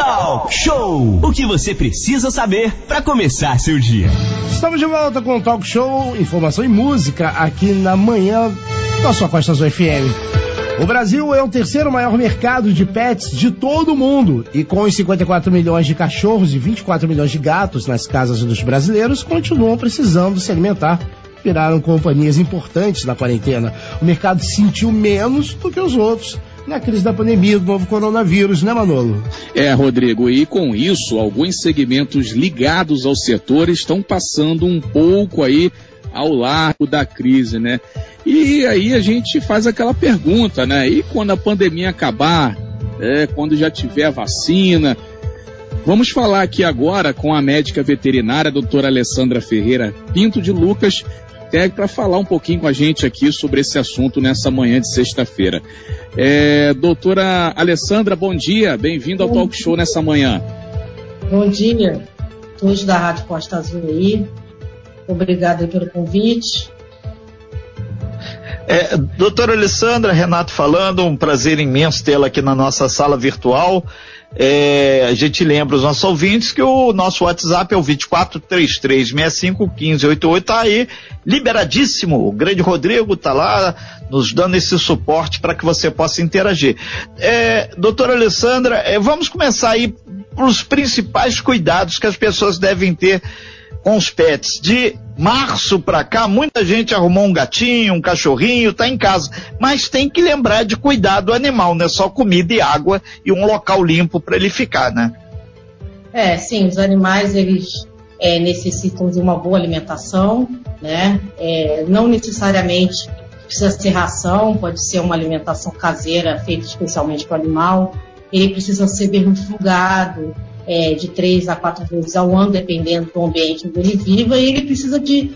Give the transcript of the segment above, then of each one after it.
Talk Show. O que você precisa saber para começar seu dia. Estamos de volta com o Talk Show, informação e música aqui na manhã da sua Costa Azul FM. O Brasil é o terceiro maior mercado de pets de todo o mundo e com os 54 milhões de cachorros e 24 milhões de gatos nas casas dos brasileiros, continuam precisando se alimentar. Viraram companhias importantes na quarentena. O mercado sentiu menos do que os outros na crise da pandemia do novo coronavírus, né, Manolo? É, Rodrigo, e com isso, alguns segmentos ligados ao setor estão passando um pouco aí ao largo da crise, né? E aí a gente faz aquela pergunta, né? E quando a pandemia acabar, é, quando já tiver vacina, Vamos falar aqui agora com a médica veterinária, a doutora Alessandra Ferreira Pinto de Lucas, para falar um pouquinho com a gente aqui sobre esse assunto nessa manhã de sexta-feira. É, doutora Alessandra, bom dia, bem-vindo ao Talk Show nessa manhã. Bom dia, todos da Rádio Costa Azul aí. Obrigado pelo convite. É, doutora Alessandra, Renato falando, um prazer imenso tê-la aqui na nossa sala virtual. É, a gente lembra os nossos ouvintes que o nosso WhatsApp é o 2433651588, tá aí, liberadíssimo. O grande Rodrigo tá lá nos dando esse suporte para que você possa interagir. É, doutora Alessandra, é, vamos começar aí os principais cuidados que as pessoas devem ter com os pets. De março para cá, muita gente arrumou um gatinho, um cachorrinho, tá em casa. Mas tem que lembrar de cuidar do animal, não é só comida e água e um local limpo para ele ficar, né? É, sim, os animais eles é, necessitam de uma boa alimentação, né? É, não necessariamente precisa ser ração, pode ser uma alimentação caseira feita especialmente para o animal. Ele precisa ser bem fugado, é, de três a quatro vezes ao ano, dependendo do ambiente onde ele viva, e ele precisa de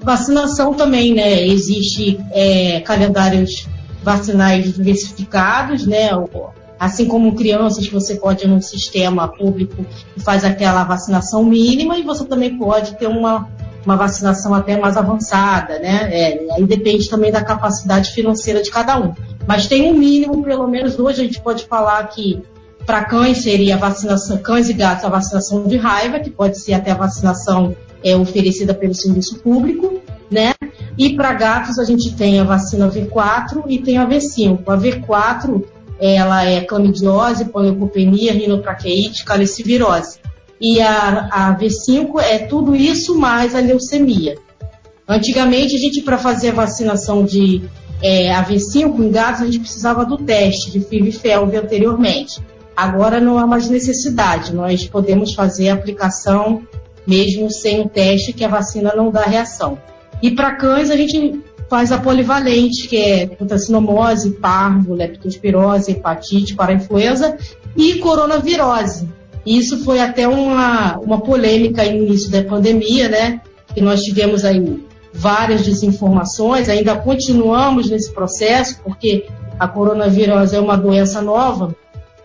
vacinação também, né? Existe é, calendários vacinais diversificados, né? Assim como crianças, você pode ir num sistema público e faz aquela vacinação mínima, e você também pode ter uma, uma vacinação até mais avançada, né? É, aí depende também da capacidade financeira de cada um. Mas tem um mínimo, pelo menos hoje a gente pode falar que para cães seria a vacinação, cães e gatos, a vacinação de raiva, que pode ser até a vacinação é, oferecida pelo serviço público, né? E para gatos a gente tem a vacina V4 e tem a V5. A V4 ela é clamidiose, panleucopenia, rinotraqueite, calicivirose. E a, a V5 é tudo isso mais a leucemia. Antigamente a gente para fazer a vacinação de é, a V5 em gatos a gente precisava do teste de FIV e FeLV anteriormente. Agora não há mais necessidade, nós podemos fazer a aplicação mesmo sem o teste, que a vacina não dá reação. E para cães a gente faz a polivalente, que é putacinomose, parvo, leptospirose, hepatite, parainfluenza e coronavirose. Isso foi até uma, uma polêmica no início da pandemia, né? Que nós tivemos aí várias desinformações, ainda continuamos nesse processo, porque a coronavirose é uma doença nova,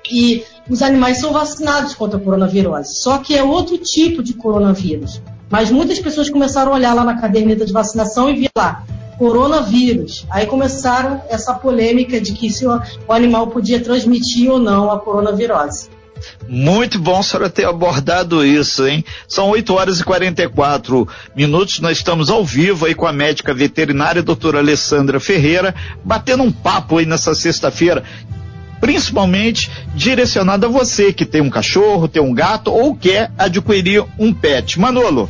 e os animais são vacinados contra a coronavirose. Só que é outro tipo de coronavírus. Mas muitas pessoas começaram a olhar lá na caderneta de vacinação e viram lá, coronavírus. Aí começaram essa polêmica de que se o animal podia transmitir ou não a coronavirose. Muito bom a senhora ter abordado isso, hein? São 8 horas e 44 minutos, nós estamos ao vivo aí com a médica veterinária, doutora Alessandra Ferreira, batendo um papo aí nessa sexta-feira principalmente direcionado a você que tem um cachorro, tem um gato ou quer adquirir um pet. Manolo.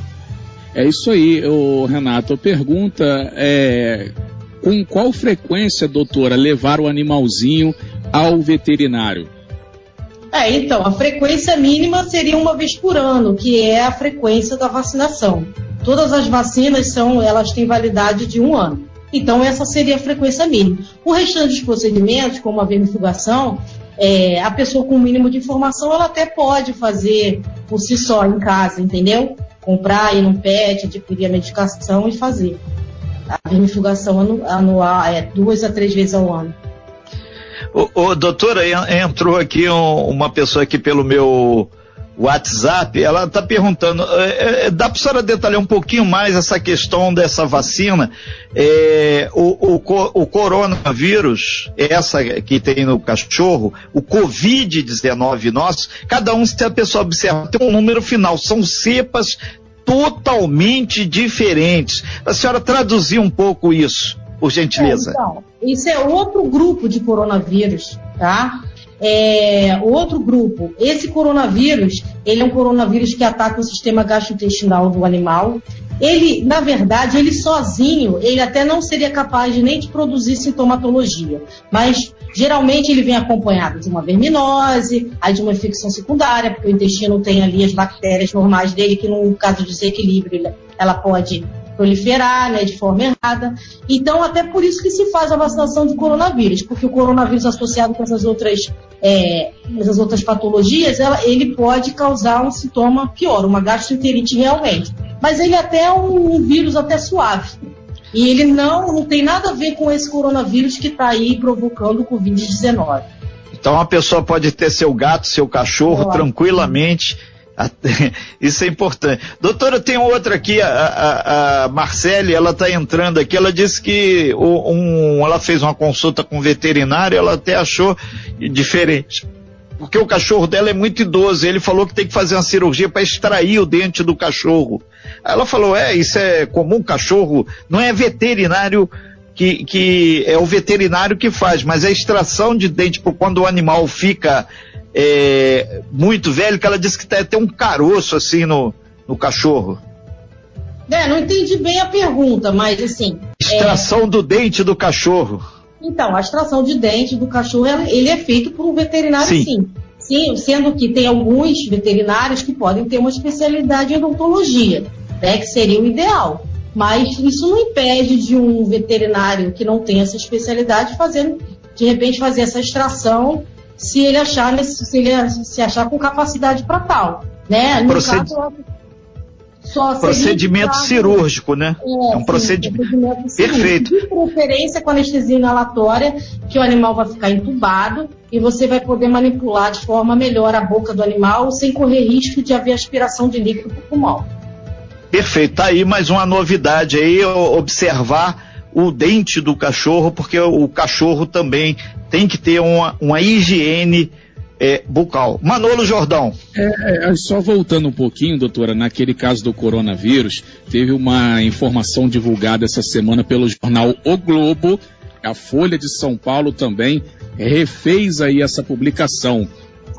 É isso aí, o Renato. A pergunta é com qual frequência, doutora, levar o animalzinho ao veterinário? É, então, a frequência mínima seria uma vez por ano, que é a frequência da vacinação. Todas as vacinas são, elas têm validade de um ano. Então, essa seria a frequência mínima. O restante dos procedimentos, como a vermifugação, é, a pessoa com o mínimo de informação, ela até pode fazer por si só em casa, entendeu? Comprar, ir num pet, adquirir a medicação e fazer. A vermifugação anual é duas a três vezes ao ano. Ô doutora, entrou aqui um, uma pessoa aqui pelo meu WhatsApp, ela está perguntando, é, é, dá para a senhora detalhar um pouquinho mais essa questão dessa vacina? É, o, o, o, coronavírus, essa que tem no cachorro, o Covid-19 nosso, cada um, se a pessoa observa, tem um número final, são cepas totalmente diferentes. A senhora traduzir um pouco isso, por gentileza. É, então, isso é outro grupo de coronavírus, tá? É, outro grupo, esse coronavírus, ele é um coronavírus que ataca o sistema gastrointestinal do animal. Ele, na verdade, ele sozinho, ele até não seria capaz de nem de produzir sintomatologia, mas geralmente ele vem acompanhado de uma verminose, aí de uma infecção secundária, porque o intestino tem ali as bactérias normais dele, que no caso de desequilíbrio, ela pode proliferar né, de forma errada. Então, até por isso que se faz a vacinação de coronavírus, porque o coronavírus associado com essas outras, é, essas outras patologias, ela, ele pode causar um sintoma pior, uma gastroenterite realmente. Mas ele até é um, um vírus até suave. E ele não, não tem nada a ver com esse coronavírus que está aí provocando o Covid-19. Então a pessoa pode ter seu gato, seu cachorro tranquilamente Isso é importante. Doutora, tem outra aqui, a, a, a Marcele, ela está entrando aqui, ela disse que um, ela fez uma consulta com um veterinário, ela até achou diferente. Porque o cachorro dela é muito idoso, ele falou que tem que fazer uma cirurgia para extrair o dente do cachorro. Ela falou, é, isso é comum, cachorro, não é veterinário que, que é o veterinário que faz, mas a extração de dente, quando o animal fica é, muito velho, que ela disse que tem até um caroço assim no, no cachorro. É, não entendi bem a pergunta, mas assim. Extração é... do dente do cachorro. Então, a extração de dente do cachorro, ele é feito por um veterinário sim. sim. Sim, sendo que tem alguns veterinários que podem ter uma especialidade em odontologia, né, que seria o ideal. Mas isso não impede de um veterinário que não tem essa especialidade fazer, de repente, fazer essa extração se ele achar, se ele se achar com capacidade para tal. Né? No Proced... caso, só procedimento cirúrgico, né? É, é um sim, procedimento. procedimento Perfeito. De preferência com anestesia inalatória, que o animal vai ficar entubado e você vai poder manipular de forma melhor a boca do animal sem correr risco de haver aspiração de líquido para o pulmão. Perfeito. Tá aí mais uma novidade aí, observar o dente do cachorro, porque o cachorro também tem que ter uma, uma higiene é, bucal. Manolo Jordão. É, é, só voltando um pouquinho, doutora, naquele caso do coronavírus, teve uma informação divulgada essa semana pelo jornal O Globo, a Folha de São Paulo também refez aí essa publicação.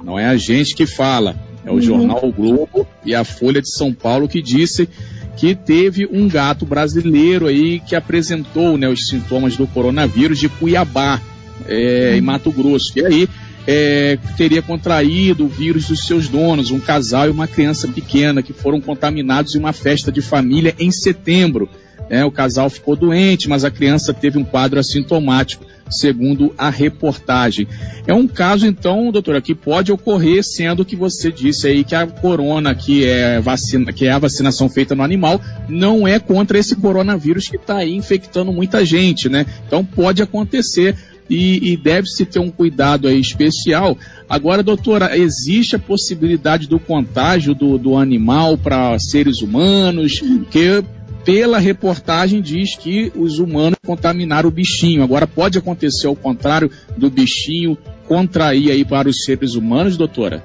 Não é a gente que fala, é o uhum. jornal O Globo e a Folha de São Paulo que disse que teve um gato brasileiro aí que apresentou né, os sintomas do coronavírus de Cuiabá, é, em Mato Grosso. E aí é, teria contraído o vírus dos seus donos, um casal e uma criança pequena que foram contaminados em uma festa de família em setembro. É, o casal ficou doente, mas a criança teve um quadro assintomático segundo a reportagem. É um caso, então, doutora, que pode ocorrer, sendo que você disse aí que a corona, que é, vacina, que é a vacinação feita no animal, não é contra esse coronavírus que está aí infectando muita gente, né? Então pode acontecer. E, e deve-se ter um cuidado aí especial. Agora, doutora, existe a possibilidade do contágio do, do animal para seres humanos? Que pela reportagem diz que os humanos contaminaram o bichinho. Agora pode acontecer ao contrário do bichinho contrair aí para os seres humanos, doutora?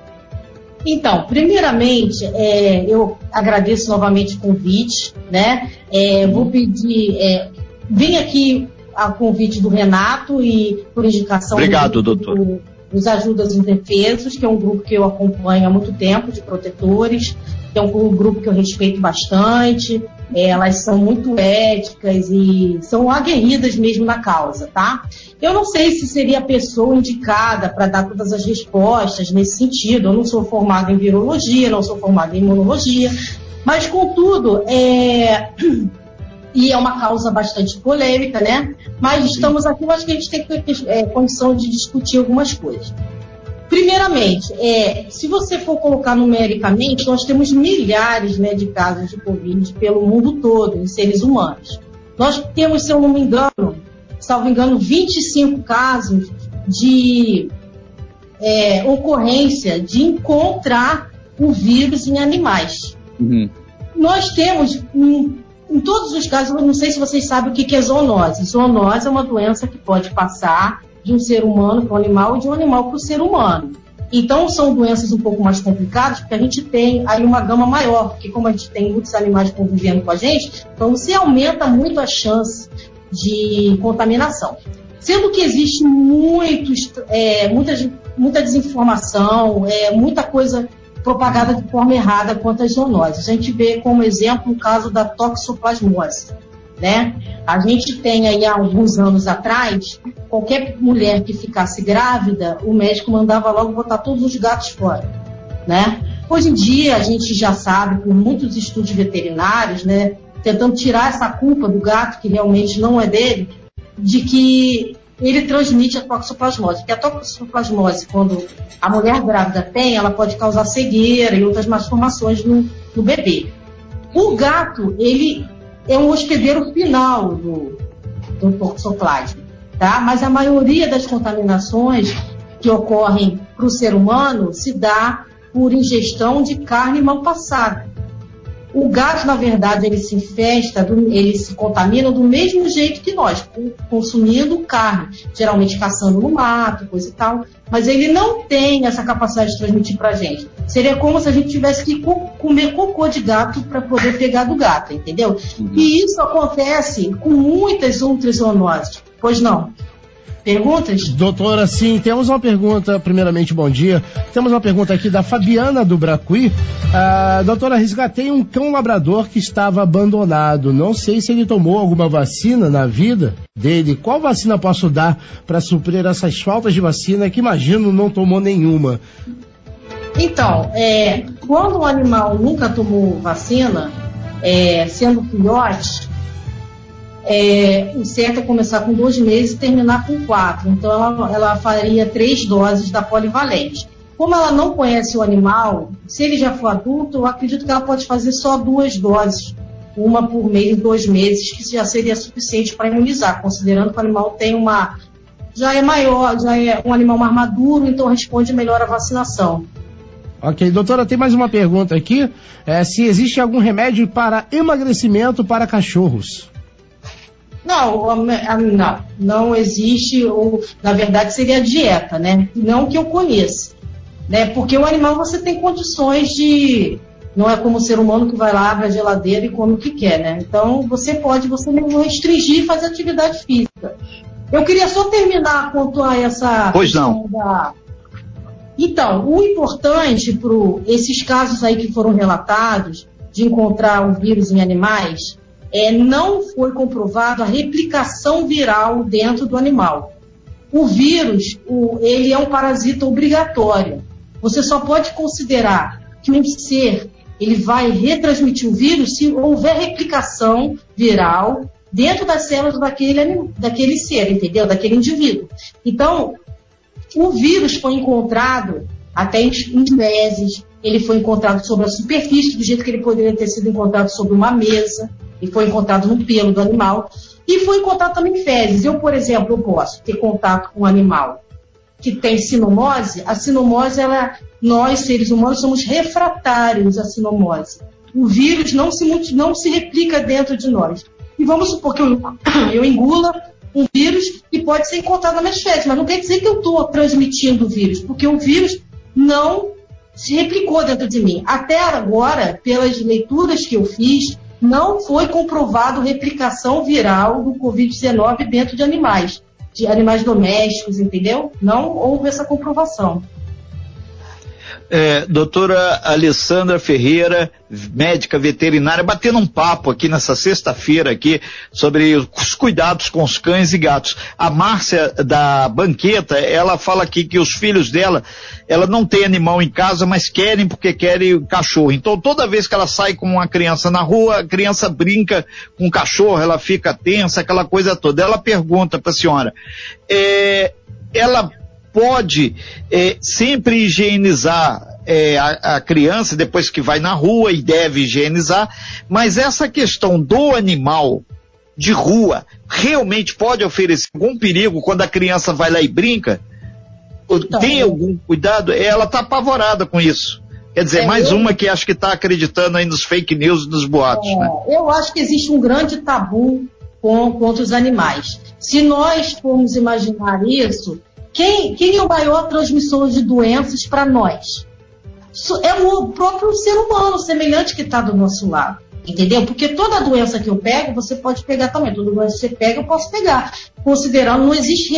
Então, primeiramente, é, eu agradeço novamente o convite, né? É, vou pedir, é, vem aqui a convite do Renato e por indicação Obrigado, do, doutor. Do, dos Ajudas Indefesos, que é um grupo que eu acompanho há muito tempo, de protetores, que é um grupo que eu respeito bastante, elas são muito éticas e são aguerridas mesmo na causa, tá? Eu não sei se seria a pessoa indicada para dar todas as respostas nesse sentido. Eu não sou formada em virologia, não sou formada em imunologia, mas contudo, é... e é uma causa bastante polêmica, né? Mas estamos aqui, eu acho que a gente tem é, condição de discutir algumas coisas. Primeiramente, é, se você for colocar numericamente, nós temos milhares né, de casos de Covid pelo mundo todo, em seres humanos. Nós temos, se eu não me engano, salvo engano, 25 casos de é, ocorrência de encontrar o vírus em animais. Uhum. Nós temos, em, em, todos os casos, eu não sei se vocês sabem o que, que é zoonose. Zoonose é uma doença que pode passar de um ser humano para um animal e de um animal para o ser humano. Então, são doenças um pouco mais complicadas, porque a gente tem aí uma gama maior, porque como a gente tem muitos animais convivendo com a gente, então você aumenta muito a chance de contaminação. Sendo que existe muitos, é, muita, muita desinformação, é, muita coisa propagada de forma errada quanto às zoonoses. A gente vê como exemplo o caso da toxoplasmose. Né? A gente tem aí há alguns anos atrás, qualquer mulher que ficasse grávida, o médico mandava logo botar todos os gatos fora, né? Hoje em dia a gente já sabe por muitos estudos veterinários, né, tentando tirar essa culpa do gato que realmente não é dele, de que ele transmite a toxoplasmose. Porque a toxoplasmose, quando a mulher grávida tem, ela pode causar cegueira e outras malformações no, no bebê. O gato, ele é um hospedeiro final do, do toxoplasma, tá? Mas a maioria das contaminações que ocorrem para o ser humano se dá por ingestão de carne mal passada. O gato, na verdade, ele se infesta, ele se contamina do mesmo jeito que nós, consumindo carne, geralmente caçando no mato, coisa e tal. Mas ele não tem essa capacidade de transmitir para a gente. Seria como se a gente tivesse que comer cocô de gato para poder pegar do gato, entendeu? Uhum. E isso acontece com muitas outras zoonoses. Pois não? Perguntas? Doutora, sim, temos uma pergunta, primeiramente, bom dia. Temos uma pergunta aqui da Fabiana do Bracuí. Ah, doutora, resgatei um cão labrador que estava abandonado. Não sei se ele tomou alguma vacina na vida dele. Qual vacina posso dar para suprir essas faltas de vacina que imagino não tomou nenhuma? Então, é, quando o animal nunca tomou vacina, é, sendo filhote, é, o certo é começar com dois meses e terminar com quatro. Então, ela, ela faria três doses da polivalente. Como ela não conhece o animal, se ele já for adulto, eu acredito que ela pode fazer só duas doses, uma por mês, dois meses, que já seria suficiente para imunizar, considerando que o animal tem uma. já é maior, já é um animal mais maduro, então responde melhor a vacinação. Ok, doutora, tem mais uma pergunta aqui. É, se existe algum remédio para emagrecimento para cachorros? Não, não, não existe, ou na verdade seria dieta, né? Não que eu conheça. Né? Porque o animal você tem condições de. Não é como o ser humano que vai lá, abre a geladeira e come o que quer, né? Então você pode, você não restringir e fazer atividade física. Eu queria só terminar quanto a essa. Pois não. Da... Então, o importante para esses casos aí que foram relatados de encontrar o vírus em animais é, não foi comprovado a replicação viral dentro do animal. O vírus, o, ele é um parasita obrigatório. Você só pode considerar que um ser ele vai retransmitir o vírus se houver replicação viral dentro das células daquele, daquele ser, entendeu? Daquele indivíduo. Então, o vírus foi encontrado até em fezes, ele foi encontrado sobre a superfície, do jeito que ele poderia ter sido encontrado sobre uma mesa, e foi encontrado no pelo do animal, e foi encontrado também em fezes. Eu, por exemplo, eu posso ter contato com um animal que tem sinomose, a sinomose, ela, nós, seres humanos, somos refratários à sinomose. O vírus não se, não se replica dentro de nós. E vamos supor que eu, eu engula um vírus que pode ser encontrado nas minhas fezes, mas não quer dizer que eu estou transmitindo o vírus, porque o vírus não se replicou dentro de mim. Até agora, pelas leituras que eu fiz, não foi comprovado replicação viral do Covid-19 dentro de animais, de animais domésticos, entendeu? Não houve essa comprovação. É, doutora Alessandra Ferreira, médica veterinária, batendo um papo aqui nessa sexta-feira aqui sobre os cuidados com os cães e gatos. A Márcia da Banqueta, ela fala aqui que os filhos dela, ela não tem animal em casa, mas querem porque querem cachorro. Então toda vez que ela sai com uma criança na rua, a criança brinca com o cachorro, ela fica tensa, aquela coisa toda. Ela pergunta para a senhora, é, ela pode é, sempre higienizar é, a, a, criança depois que vai na rua e deve higienizar, mas essa questão do animal de rua realmente pode oferecer algum perigo quando a criança vai lá e brinca? Então, Tem algum cuidado? Ela está apavorada com isso. Quer dizer, é, mais eu, uma que acho que está acreditando aí nos fake news, nos boatos, é, né? Eu acho que existe um grande tabu com, contra os animais. Se nós formos imaginar isso, quem, quem é o maior transmissor de doenças para nós? É o próprio ser humano, semelhante que está do nosso lado. Entendeu? Porque toda doença que eu pego, você pode pegar também. Toda doença que você pega, eu posso pegar. Considerando, não existe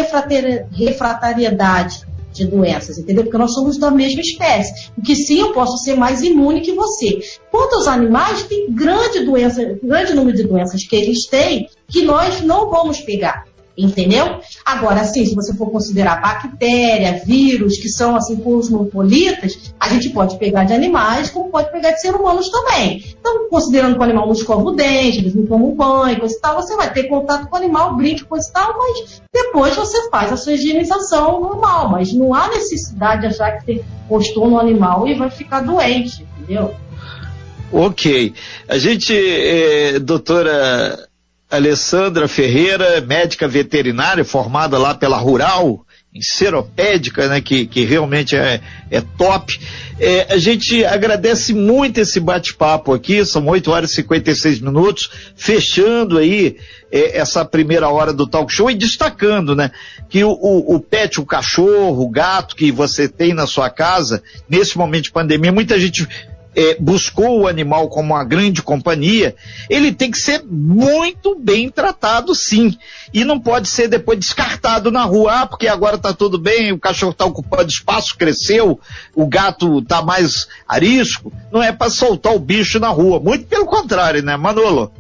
refratariedade de doenças, entendeu? Porque nós somos da mesma espécie. O que sim, eu posso ser mais imune que você. Quanto aos animais, tem grande doença, grande número de doenças que eles têm que nós não vamos pegar. Entendeu? Agora, assim, se você for considerar bactéria, vírus, que são assim cosmopolitas, a gente pode pegar de animais, como pode pegar de seres humanos também. Então, considerando que o animal não escova o dente, eles não tomam banho, coisa e tal, você vai ter contato com o animal, brinque, coisa e tal, mas depois você faz a sua higienização normal. Mas não há necessidade de achar que você postou no animal e vai ficar doente, entendeu? Ok. A gente, eh, doutora Alessandra Ferreira, médica veterinária, formada lá pela Rural, em seropédica, né, que, que realmente é, é top. É, a gente agradece muito esse bate-papo aqui, são 8 horas e 56 minutos, fechando aí é, essa primeira hora do talk show e destacando, né, que o, o, o pet, o cachorro, o gato que você tem na sua casa, nesse momento de pandemia, muita gente é, buscou o animal como uma grande companhia, ele tem que ser muito bem tratado, sim. E não pode ser depois descartado na rua, ah, porque agora está tudo bem, o cachorro está ocupando espaço, cresceu, o gato está mais arisco. Não é para soltar o bicho na rua, muito pelo contrário, né, Manolo?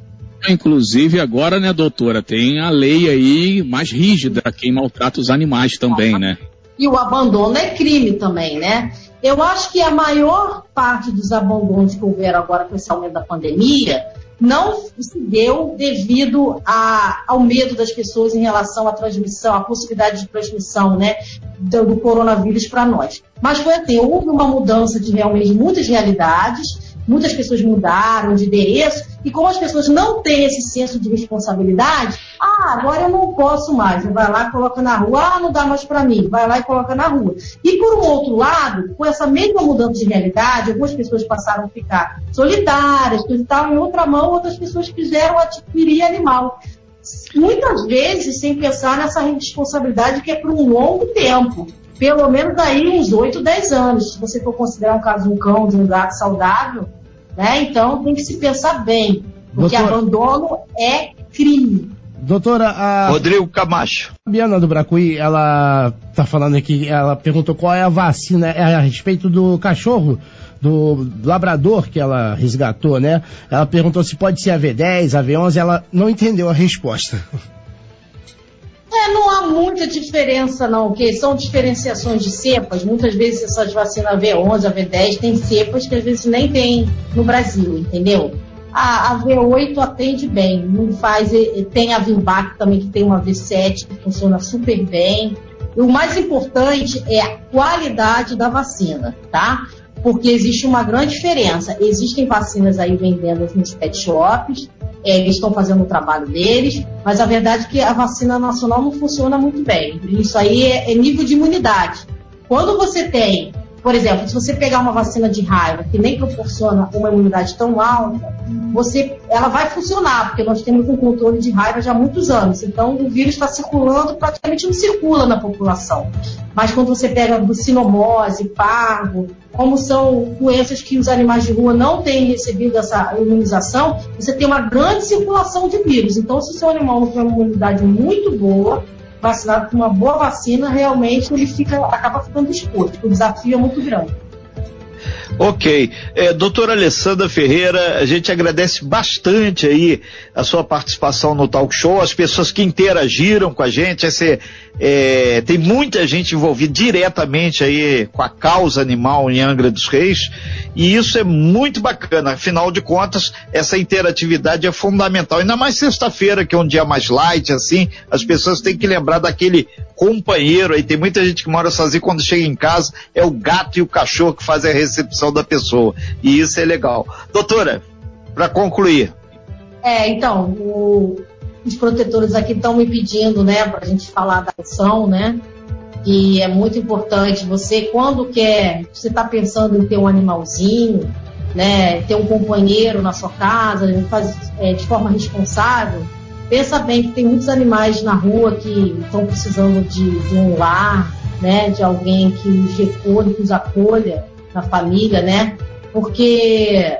Inclusive agora, né, doutora, tem a lei aí mais rígida quem maltrata os animais também, né? E o abandono é crime também, né? Eu acho que a maior parte dos abandonos que houveram agora com esse aumento da pandemia não se deu devido a, ao medo das pessoas em relação à transmissão, à possibilidade de transmissão né, do, do coronavírus para nós. Mas foi assim, houve uma mudança de realmente muitas realidades, muitas pessoas mudaram de endereço, e como as pessoas não têm esse senso de responsabilidade, ah, agora eu não posso mais, vai lá e coloca na rua, ah, não dá mais para mim, vai lá e coloca na rua. E por um outro lado, com essa mesma mudança de realidade, algumas pessoas passaram a ficar solitárias, coisa e tal, em outra mão, outras pessoas quiseram adquirir animal. Muitas vezes sem pensar nessa responsabilidade que é por um longo tempo pelo menos daí uns 8, 10 anos. Se você for considerar um caso de um cão, de um gato saudável, né? Então tem que se pensar bem, porque Doutor... abandono é crime. Doutora, a... Rodrigo Camacho. A Biana do Bracuí, ela tá falando aqui, ela perguntou qual é a vacina é a respeito do cachorro, do labrador que ela resgatou, né? Ela perguntou se pode ser a V10, a V11, ela não entendeu a resposta. É, não há muita diferença não, que são diferenciações de cepas. Muitas vezes essas vacinas V11, a V10 tem cepas que às vezes nem tem no Brasil, entendeu? A, a V8 atende bem, não faz, tem a Vilbac também que tem uma V7 que funciona super bem. E o mais importante é a qualidade da vacina, tá? Porque existe uma grande diferença. Existem vacinas aí vendendo nos pet shops, é, eles estão fazendo o trabalho deles, mas a verdade é que a vacina nacional não funciona muito bem. Isso aí é, é nível de imunidade. Quando você tem por exemplo, se você pegar uma vacina de raiva que nem proporciona uma imunidade tão alta, você, ela vai funcionar, porque nós temos um controle de raiva já há muitos anos. Então, o vírus está circulando, praticamente não circula na população. Mas quando você pega bucinomose, parvo, como são doenças que os animais de rua não têm recebido essa imunização, você tem uma grande circulação de vírus. Então, se o seu animal não tem uma imunidade muito boa, vacinado com uma boa vacina, realmente ele fica, acaba ficando exposto. O desafio é muito grande. Ok. É, doutora Alessandra Ferreira, a gente agradece bastante aí a sua participação no talk show, as pessoas que interagiram com a gente, esse, é, tem muita gente envolvida diretamente aí com a causa animal em Angra dos Reis, e isso é muito bacana. Afinal de contas, essa interatividade é fundamental. Ainda mais sexta-feira, que é um dia mais light, assim, as pessoas têm que lembrar daquele companheiro aí. Tem muita gente que mora sozinho quando chega em casa, é o gato e o cachorro que fazem a recepção da pessoa. E isso é legal. Doutora, para concluir. É, então, o, os protetores aqui estão me pedindo, né, para a gente falar da ação, né, que é muito importante. Você, quando quer, você está pensando em ter um animalzinho, né, ter um companheiro na sua casa, faz, é, de forma responsável, pensa bem que tem muitos animais na rua que estão precisando de, de, um lar, né, de alguém que os recolhe, que os acolha na família, né, porque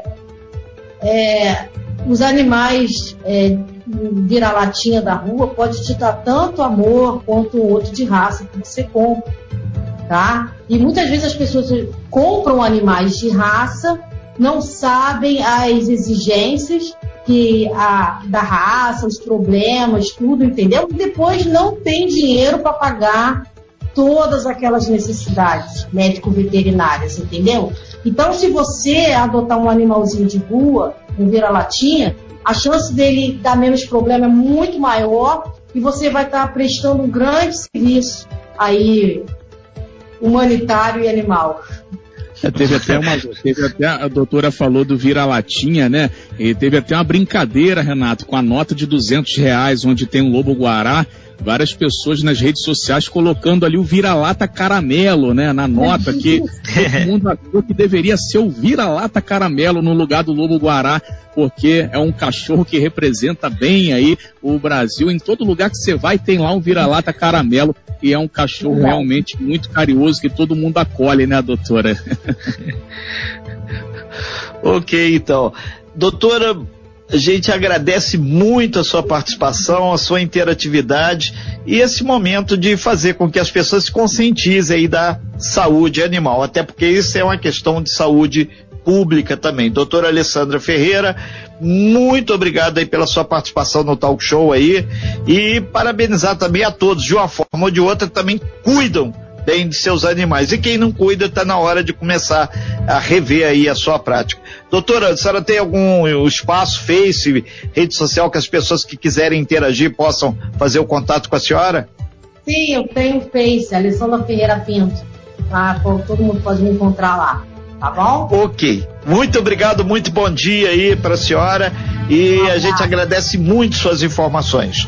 é, os animais é, vira-latinha da rua pode te dar tanto amor quanto o outro de raça que você compra, tá? E muitas vezes as pessoas compram animais de raça, não sabem as exigências que a, da raça, os problemas, tudo, entendeu? E depois não tem dinheiro para pagar todas aquelas necessidades médico-veterinárias, entendeu? Então, se você adotar um animalzinho de rua, um vira-latinha, a chance dele dar menos problema é muito maior e você vai estar prestando um grande serviço aí humanitário e animal. É, teve até uma, teve até a doutora falou do vira-latinha, né? E teve até uma brincadeira, Renato, com a nota de duzentos reais, onde tem um lobo guará várias pessoas nas redes sociais colocando ali o vira-lata caramelo, né, na nota, que todo mundo achou que deveria ser o vira-lata caramelo no lugar do lobo guará, porque é um cachorro que representa bem aí o Brasil. Em todo lugar que você vai tem lá um vira-lata caramelo e é um cachorro realmente muito carinhoso que todo mundo acolhe, né, doutora? ok, então. Doutora, a gente agradece muito a sua participação, a sua interatividade e esse momento de fazer com que as pessoas se conscientizem aí da saúde animal, até porque isso é uma questão de saúde pública também. Doutora Alessandra Ferreira, muito obrigado aí pela sua participação no talk show aí e parabenizar também a todos, de uma forma ou de outra, também cuidam bem de seus animais. E quem não cuida, está na hora de começar a rever aí a sua prática. Doutora, a senhora tem algum espaço, Face, rede social que as pessoas que quiserem interagir possam fazer o contato com a senhora? Sim, eu tenho Face, Alessandra Ferreira Pinto. Tá? Todo mundo pode me encontrar lá. Tá bom? Ok. Muito obrigado, muito bom dia aí para a senhora e a gente agradece muito suas informações.